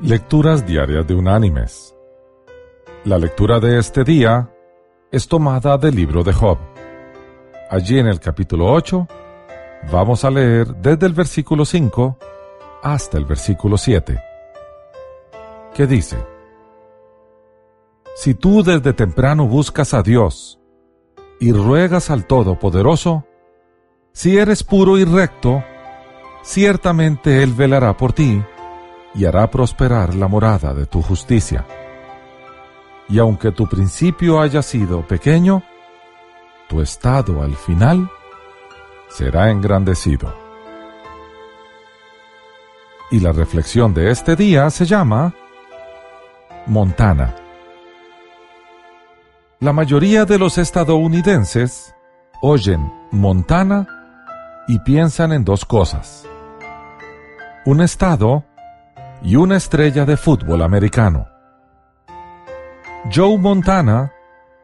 Lecturas Diarias de Unánimes. La lectura de este día es tomada del libro de Job. Allí en el capítulo 8 vamos a leer desde el versículo 5 hasta el versículo 7, que dice, Si tú desde temprano buscas a Dios y ruegas al Todopoderoso, si eres puro y recto, ciertamente Él velará por ti y hará prosperar la morada de tu justicia. Y aunque tu principio haya sido pequeño, tu estado al final será engrandecido. Y la reflexión de este día se llama Montana. La mayoría de los estadounidenses oyen Montana y piensan en dos cosas. Un estado y una estrella de fútbol americano. Joe Montana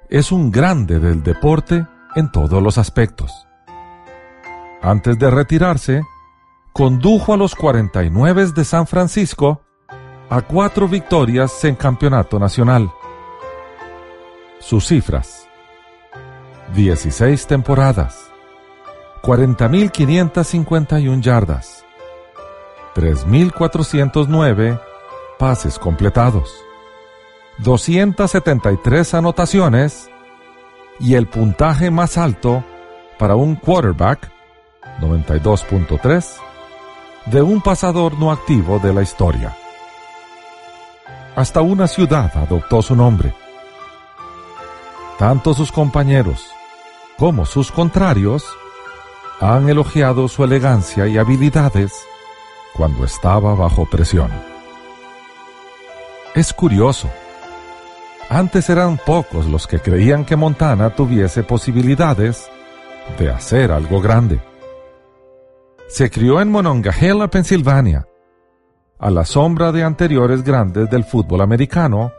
es un grande del deporte en todos los aspectos. Antes de retirarse, condujo a los 49 de San Francisco a cuatro victorias en campeonato nacional. Sus cifras. 16 temporadas, 40.551 yardas, 3.409 pases completados, 273 anotaciones y el puntaje más alto para un quarterback, 92.3, de un pasador no activo de la historia. Hasta una ciudad adoptó su nombre. Tanto sus compañeros como sus contrarios han elogiado su elegancia y habilidades cuando estaba bajo presión. Es curioso. Antes eran pocos los que creían que Montana tuviese posibilidades de hacer algo grande. Se crió en Monongahela, Pensilvania, a la sombra de anteriores grandes del fútbol americano,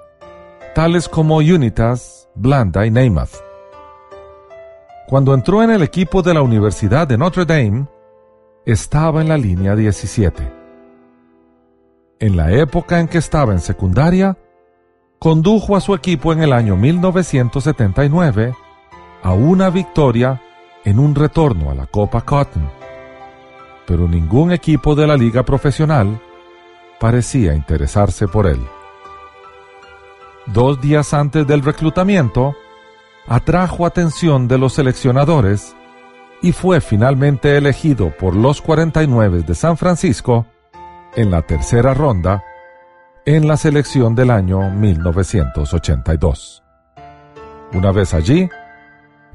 tales como Unitas, Blanda y Namath. Cuando entró en el equipo de la Universidad de Notre Dame, estaba en la línea 17. En la época en que estaba en secundaria, condujo a su equipo en el año 1979 a una victoria en un retorno a la Copa Cotton. Pero ningún equipo de la liga profesional parecía interesarse por él. Dos días antes del reclutamiento, atrajo atención de los seleccionadores y fue finalmente elegido por los 49 de San Francisco en la tercera ronda en la selección del año 1982. Una vez allí,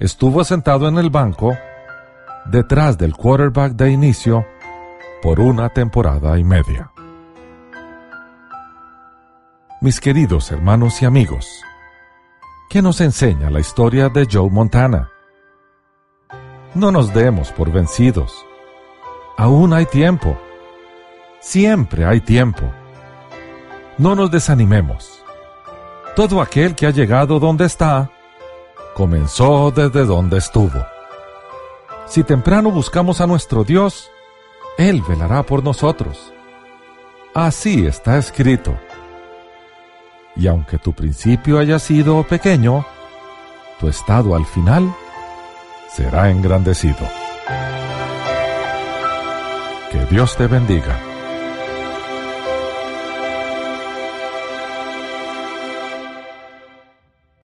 estuvo sentado en el banco detrás del quarterback de inicio por una temporada y media. Mis queridos hermanos y amigos, ¿qué nos enseña la historia de Joe Montana? No nos demos por vencidos. Aún hay tiempo. Siempre hay tiempo. No nos desanimemos. Todo aquel que ha llegado donde está, comenzó desde donde estuvo. Si temprano buscamos a nuestro Dios, Él velará por nosotros. Así está escrito. Y aunque tu principio haya sido pequeño, tu estado al final será engrandecido. Que Dios te bendiga.